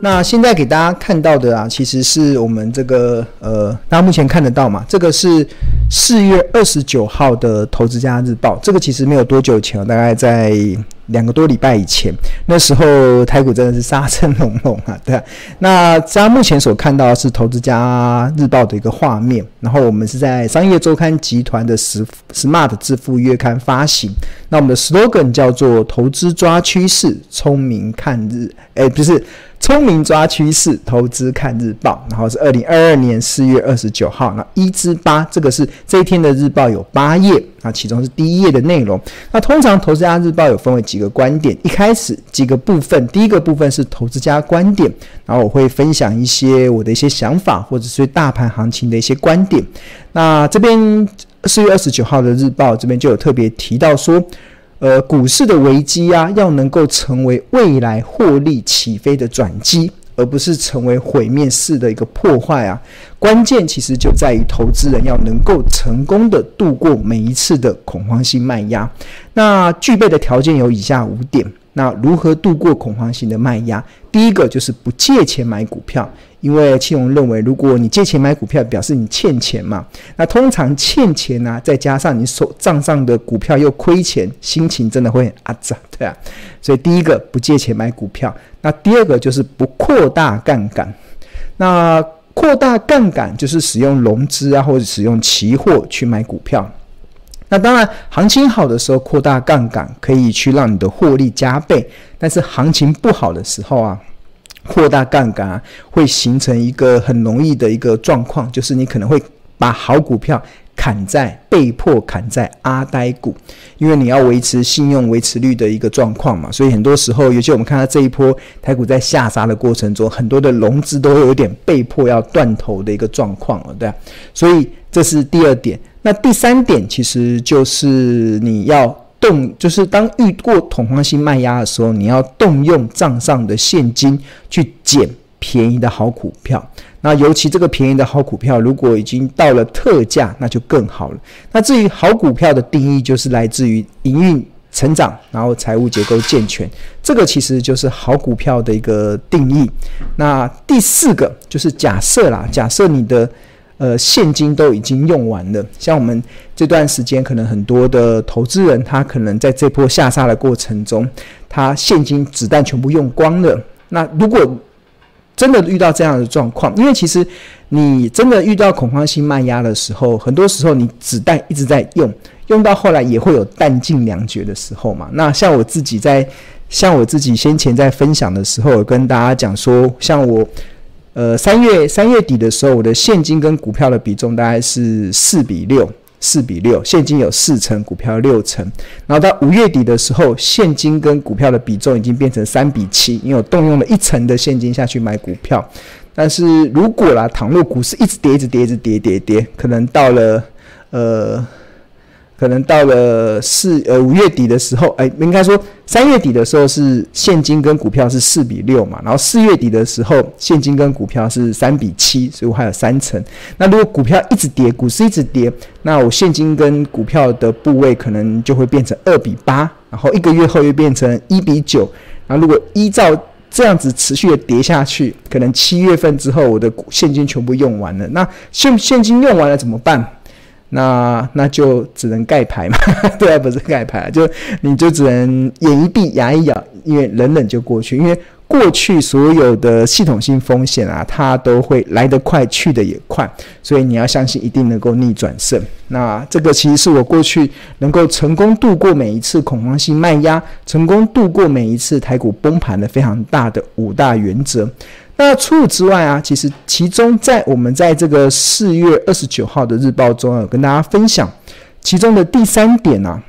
那现在给大家看到的啊，其实是我们这个呃，大家目前看得到嘛？这个是四月二十九号的《投资家日报》，这个其实没有多久前，大概在。两个多礼拜以前，那时候台股真的是杀声隆隆啊，对。那大家目前所看到的是《投资家日报》的一个画面，然后我们是在商业周刊集团的 Smart 致富月刊发行。那我们的 slogan 叫做“投资抓趋势，聪明看日”，哎，不是。聪明抓趋势，投资看日报。然后是二零二二年四月二十九号，那一至八，这个是这一天的日报有八页，那其中是第一页的内容。那通常投资家日报有分为几个观点，一开始几个部分，第一个部分是投资家观点，然后我会分享一些我的一些想法，或者是大盘行情的一些观点。那这边四月二十九号的日报这边就有特别提到说。呃，股市的危机啊，要能够成为未来获利起飞的转机，而不是成为毁灭式的一个破坏啊。关键其实就在于投资人要能够成功的度过每一次的恐慌性卖压。那具备的条件有以下五点。那如何度过恐慌性的卖压？第一个就是不借钱买股票。因为庆荣认为，如果你借钱买股票，表示你欠钱嘛。那通常欠钱呢、再加上你手账上的股票又亏钱，心情真的会很阿杂，对啊。所以第一个不借钱买股票。那第二个就是不扩大杠杆。那扩大杠杆就是使用融资啊，或者使用期货去买股票。那当然，行情好的时候扩大杠杆可以去让你的获利加倍，但是行情不好的时候啊。扩大杠杆啊，会形成一个很容易的一个状况，就是你可能会把好股票砍在被迫砍在阿呆股，因为你要维持信用维持率的一个状况嘛，所以很多时候，尤其我们看到这一波台股在下杀的过程中，很多的融资都有点被迫要断头的一个状况了，对，所以这是第二点。那第三点其实就是你要。动就是当遇过恐慌性卖压的时候，你要动用账上的现金去捡便宜的好股票。那尤其这个便宜的好股票，如果已经到了特价，那就更好了。那至于好股票的定义，就是来自于营运成长，然后财务结构健全，这个其实就是好股票的一个定义。那第四个就是假设啦，假设你的。呃，现金都已经用完了。像我们这段时间，可能很多的投资人，他可能在这波下杀的过程中，他现金子弹全部用光了。那如果真的遇到这样的状况，因为其实你真的遇到恐慌性卖压的时候，很多时候你子弹一直在用，用到后来也会有弹尽粮绝的时候嘛。那像我自己在，像我自己先前在分享的时候，有跟大家讲说，像我。呃，三月三月底的时候，我的现金跟股票的比重大概是四比六，四比六，现金有四成，股票六成。然后到五月底的时候，现金跟股票的比重已经变成三比七，因为我动用了一成的现金下去买股票。但是如果啦，倘若股市一直跌，一直跌，一直跌，跌跌，可能到了呃。可能到了四呃五月底的时候，哎，应该说三月底的时候是现金跟股票是四比六嘛，然后四月底的时候现金跟股票是三比七，所以我还有三成。那如果股票一直跌，股市一直跌，那我现金跟股票的部位可能就会变成二比八，然后一个月后又变成一比九。然后如果依照这样子持续的跌下去，可能七月份之后我的现金全部用完了，那现现金用完了怎么办？那那就只能盖牌嘛，对啊，不是盖牌，就你就只能眼一闭，牙一咬，因为忍忍就过去。因为过去所有的系统性风险啊，它都会来得快，去得也快，所以你要相信一定能够逆转胜。那这个其实是我过去能够成功度过每一次恐慌性卖压，成功度过每一次台股崩盘的非常大的五大原则。那除此之外啊，其实其中在我们在这个四月二十九号的日报中有跟大家分享，其中的第三点啊，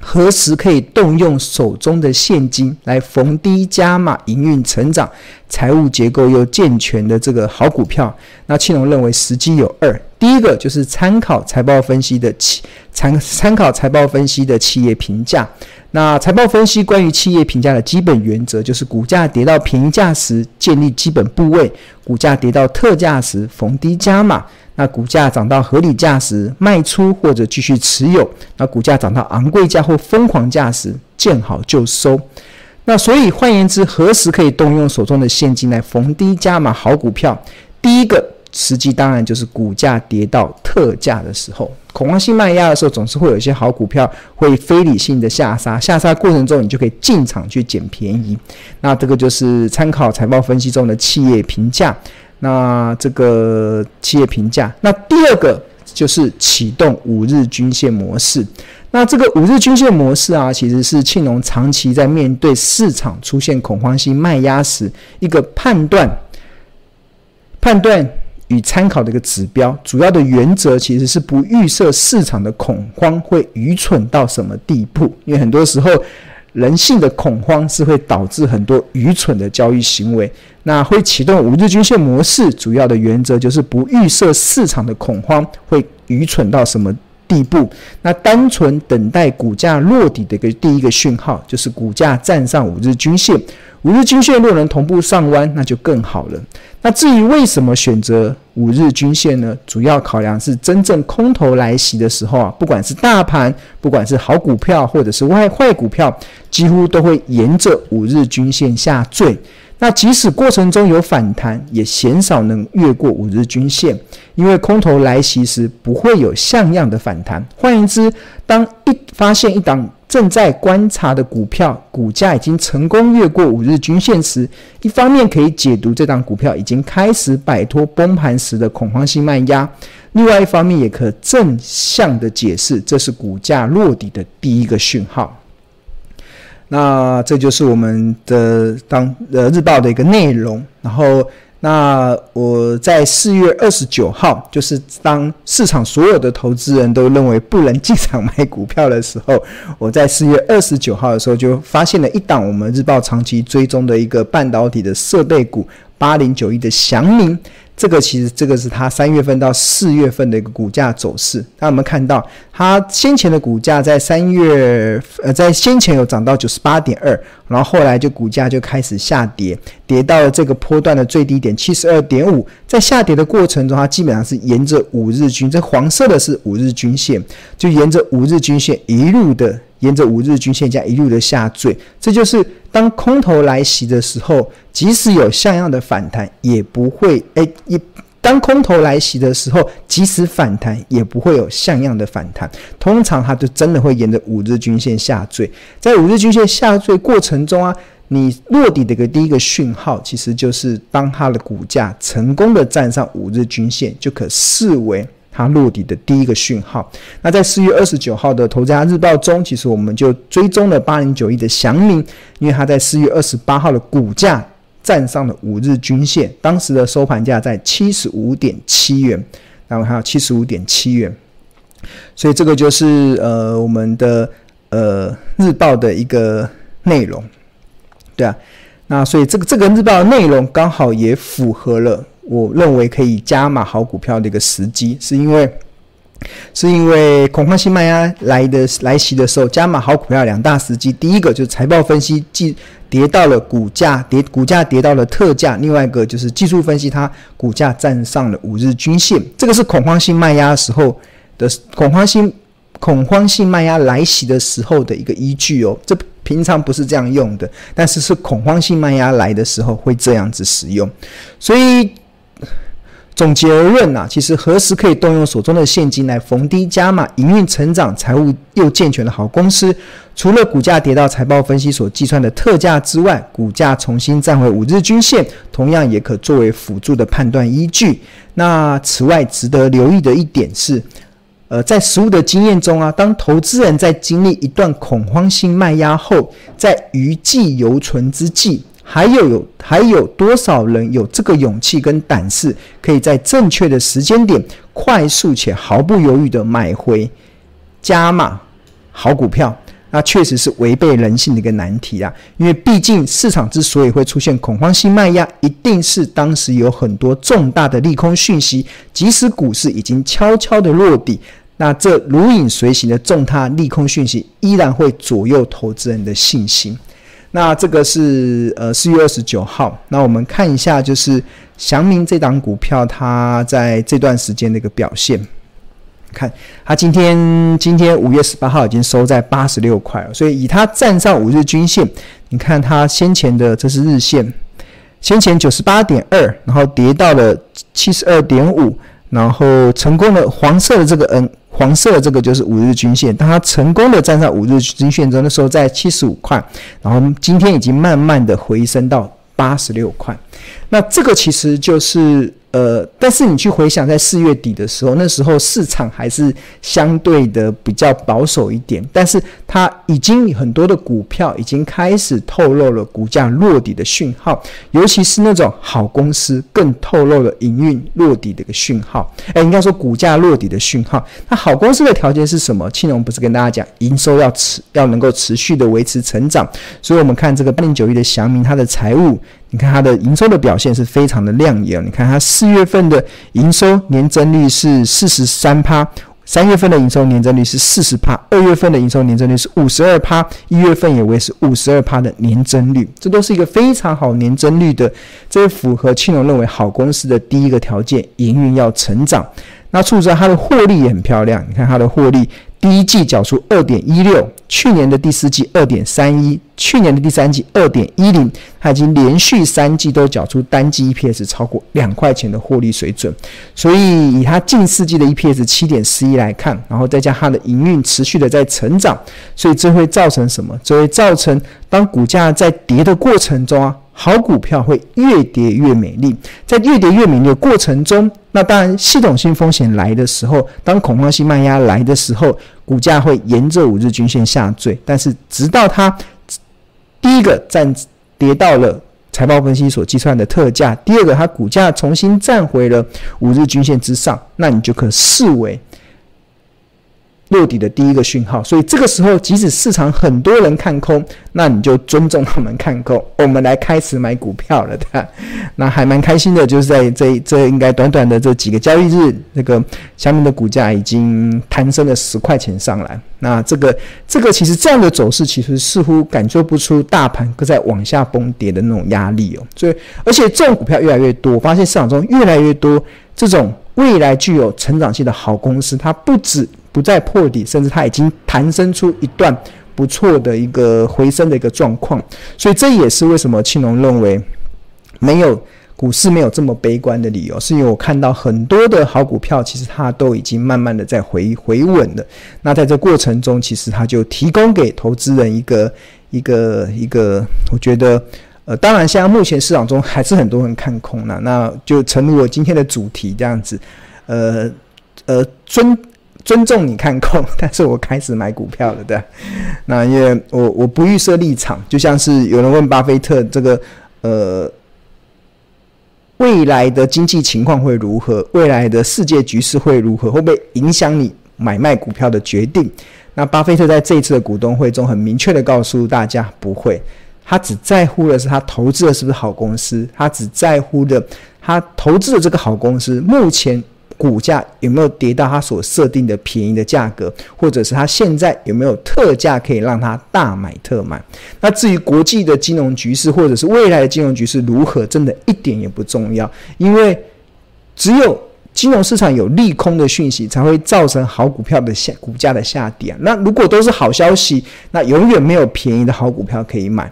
何时可以动用手中的现金来逢低加码营运成长、财务结构又健全的这个好股票？那庆龙认为时机有二，第一个就是参考财报分析的企参参考财报分析的企业评价。那财报分析关于企业评价的基本原则，就是股价跌到便宜价时建立基本部位，股价跌到特价时逢低加码，那股价涨到合理价时卖出或者继续持有，那股价涨到昂贵价或疯狂价时见好就收。那所以换言之，何时可以动用手中的现金来逢低加码好股票？第一个。时机当然就是股价跌到特价的时候，恐慌性卖压的时候，总是会有一些好股票会非理性的下杀，下杀过程中你就可以进场去捡便宜。那这个就是参考财报分析中的企业评价。那这个企业评价，那第二个就是启动五日均线模式。那这个五日均线模式啊，其实是庆农长期在面对市场出现恐慌性卖压时一个判断判断。与参考的一个指标，主要的原则其实是不预设市场的恐慌会愚蠢到什么地步，因为很多时候人性的恐慌是会导致很多愚蠢的交易行为。那会启动五日均线模式，主要的原则就是不预设市场的恐慌会愚蠢到什么地步。那单纯等待股价落底的一个第一个讯号，就是股价站上五日均线。五日均线若能同步上弯，那就更好了。那至于为什么选择五日均线呢？主要考量是真正空头来袭的时候啊，不管是大盘，不管是好股票或者是坏坏股票，几乎都会沿着五日均线下坠。那即使过程中有反弹，也鲜少能越过五日均线，因为空头来袭时不会有像样的反弹。换言之，当一发现一档正在观察的股票股价已经成功越过五日均线时，一方面可以解读这档股票已经开始摆脱崩盘时的恐慌性卖压，另外一方面也可正向的解释这是股价落底的第一个讯号。那这就是我们的当呃日报的一个内容。然后，那我在四月二十九号，就是当市场所有的投资人都认为不能进场买股票的时候，我在四月二十九号的时候就发现了一档我们日报长期追踪的一个半导体的设备股八零九一的祥明。这个其实这个是它三月份到四月份的一个股价走势。那我们看到它先前的股价在三月呃在先前有涨到九十八点二，然后后来就股价就开始下跌，跌到了这个波段的最低点七十二点五。在下跌的过程中，它基本上是沿着五日均，这黄色的是五日均线，就沿着五日均线一路的。沿着五日均线这样一路的下坠，这就是当空头来袭的时候，即使有像样的反弹，也不会诶，一当空头来袭的时候，即使反弹，也不会有像样的反弹。通常它就真的会沿着五日均线下坠。在五日均线下坠过程中啊，你落底的一个第一个讯号，其实就是当它的股价成功的站上五日均线，就可视为。它落底的第一个讯号。那在四月二十九号的《投资家日报》中，其实我们就追踪了八零九一的祥明，因为它在四月二十八号的股价站上了五日均线，当时的收盘价在七十五点七元，然后还有七十五点七元，所以这个就是呃我们的呃日报的一个内容，对啊，那所以这个这个日报的内容刚好也符合了。我认为可以加码好股票的一个时机，是因为是因为恐慌性卖压来的来袭的时候，加码好股票两大时机。第一个就是财报分析，即跌到了股价跌，股价跌到了特价；另外一个就是技术分析，它股价站上了五日均线。这个是恐慌性卖压时候的恐慌性恐慌性卖压来袭的时候的一个依据哦。这平常不是这样用的，但是是恐慌性卖压来的时候会这样子使用，所以。总结而论啊，其实何时可以动用手中的现金来逢低加码营运成长、财务又健全的好公司？除了股价跌到财报分析所计算的特价之外，股价重新站回五日均线，同样也可作为辅助的判断依据。那此外，值得留意的一点是，呃，在实务的经验中啊，当投资人在经历一段恐慌性卖压后，在余悸犹存之际。还有有还有多少人有这个勇气跟胆识，可以在正确的时间点，快速且毫不犹豫地买回加码好股票？那确实是违背人性的一个难题啊！因为毕竟市场之所以会出现恐慌性卖压，一定是当时有很多重大的利空讯息，即使股市已经悄悄地落底。那这如影随形的重大利空讯息，依然会左右投资人的信心。那这个是呃四月二十九号，那我们看一下就是祥明这档股票，它在这段时间的一个表现。看它今天今天五月十八号已经收在八十六块了，所以以它站上五日均线，你看它先前的这是日线，先前九十八点二，然后跌到了七十二点五，然后成功的黄色的这个 N。黄色的这个就是五日均线，当它成功的站上五日均线中的时候，在七十五块，然后今天已经慢慢的回升到八十六块，那这个其实就是。呃，但是你去回想，在四月底的时候，那时候市场还是相对的比较保守一点，但是它已经很多的股票已经开始透露了股价落底的讯号，尤其是那种好公司更透露了营运落底的一个讯号。哎，应该说股价落底的讯号。那好公司的条件是什么？庆隆不是跟大家讲，营收要持要能够持续的维持成长，所以我们看这个八零九一的祥明，它的财务。你看它的营收的表现是非常的亮眼。你看它四月份的营收年增率是四十三趴，三月份的营收年增率是四十趴，二月份的营收年增率是五十二趴，一月份也为是五十二趴的年增率，这都是一个非常好年增率的，这符合庆龙认为好公司的第一个条件，营运要成长。那除此之外，它的获利也很漂亮。你看它的获利，第一季缴出二点一六，去年的第四季二点三一，去年的第三季二点一零，它已经连续三季都缴出单季 EPS 超过两块钱的获利水准。所以以它近四季的 EPS 七点四一来看，然后再加它的营运持续的在成长，所以这会造成什么？这会造成当股价在跌的过程中啊。好股票会越跌越美丽，在越跌越美丽的过程中，那当然系统性风险来的时候，当恐慌性卖压来的时候，股价会沿着五日均线下坠。但是直到它第一个站跌到了财报分析所计算的特价，第二个它股价重新站回了五日均线之上，那你就可视为。落底的第一个讯号，所以这个时候，即使市场很多人看空，那你就尊重他们看空，我们来开始买股票了，对？那还蛮开心的，就是在这这应该短短的这几个交易日，那个下面的股价已经攀升了十块钱上来。那这个这个其实这样的走势，其实似乎感受不出大盘在往下崩跌的那种压力哦。所以，而且这种股票越来越多，我发现市场中越来越多这种未来具有成长性的好公司，它不止。不再破底，甚至它已经弹升出一段不错的一个回升的一个状况，所以这也是为什么庆龙认为没有股市没有这么悲观的理由，是因为我看到很多的好股票，其实它都已经慢慢的在回回稳了。那在这过程中，其实它就提供给投资人一个一个一个，我觉得呃，当然现在目前市场中还是很多人看空了，那就诚如我今天的主题这样子，呃呃尊。尊重你看空，但是我开始买股票了，对。那因为我我不预设立场，就像是有人问巴菲特这个呃未来的经济情况会如何，未来的世界局势会如何，会不会影响你买卖股票的决定？那巴菲特在这一次的股东会中很明确的告诉大家，不会，他只在乎的是他投资的是不是好公司，他只在乎的他投资的这个好公司目前。股价有没有跌到它所设定的便宜的价格，或者是它现在有没有特价可以让它大买特买？那至于国际的金融局势，或者是未来的金融局势如何，真的一点也不重要，因为只有金融市场有利空的讯息，才会造成好股票的下股价的下跌。那如果都是好消息，那永远没有便宜的好股票可以买，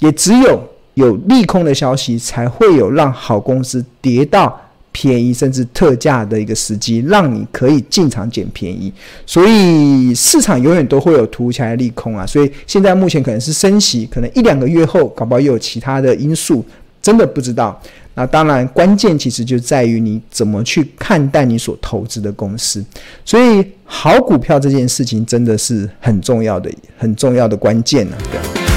也只有有利空的消息，才会有让好公司跌到。便宜甚至特价的一个时机，让你可以进场捡便宜。所以市场永远都会有突如其来的利空啊！所以现在目前可能是升息，可能一两个月后，搞不好又有其他的因素，真的不知道。那当然，关键其实就在于你怎么去看待你所投资的公司。所以，好股票这件事情真的是很重要的、很重要的关键呢、啊。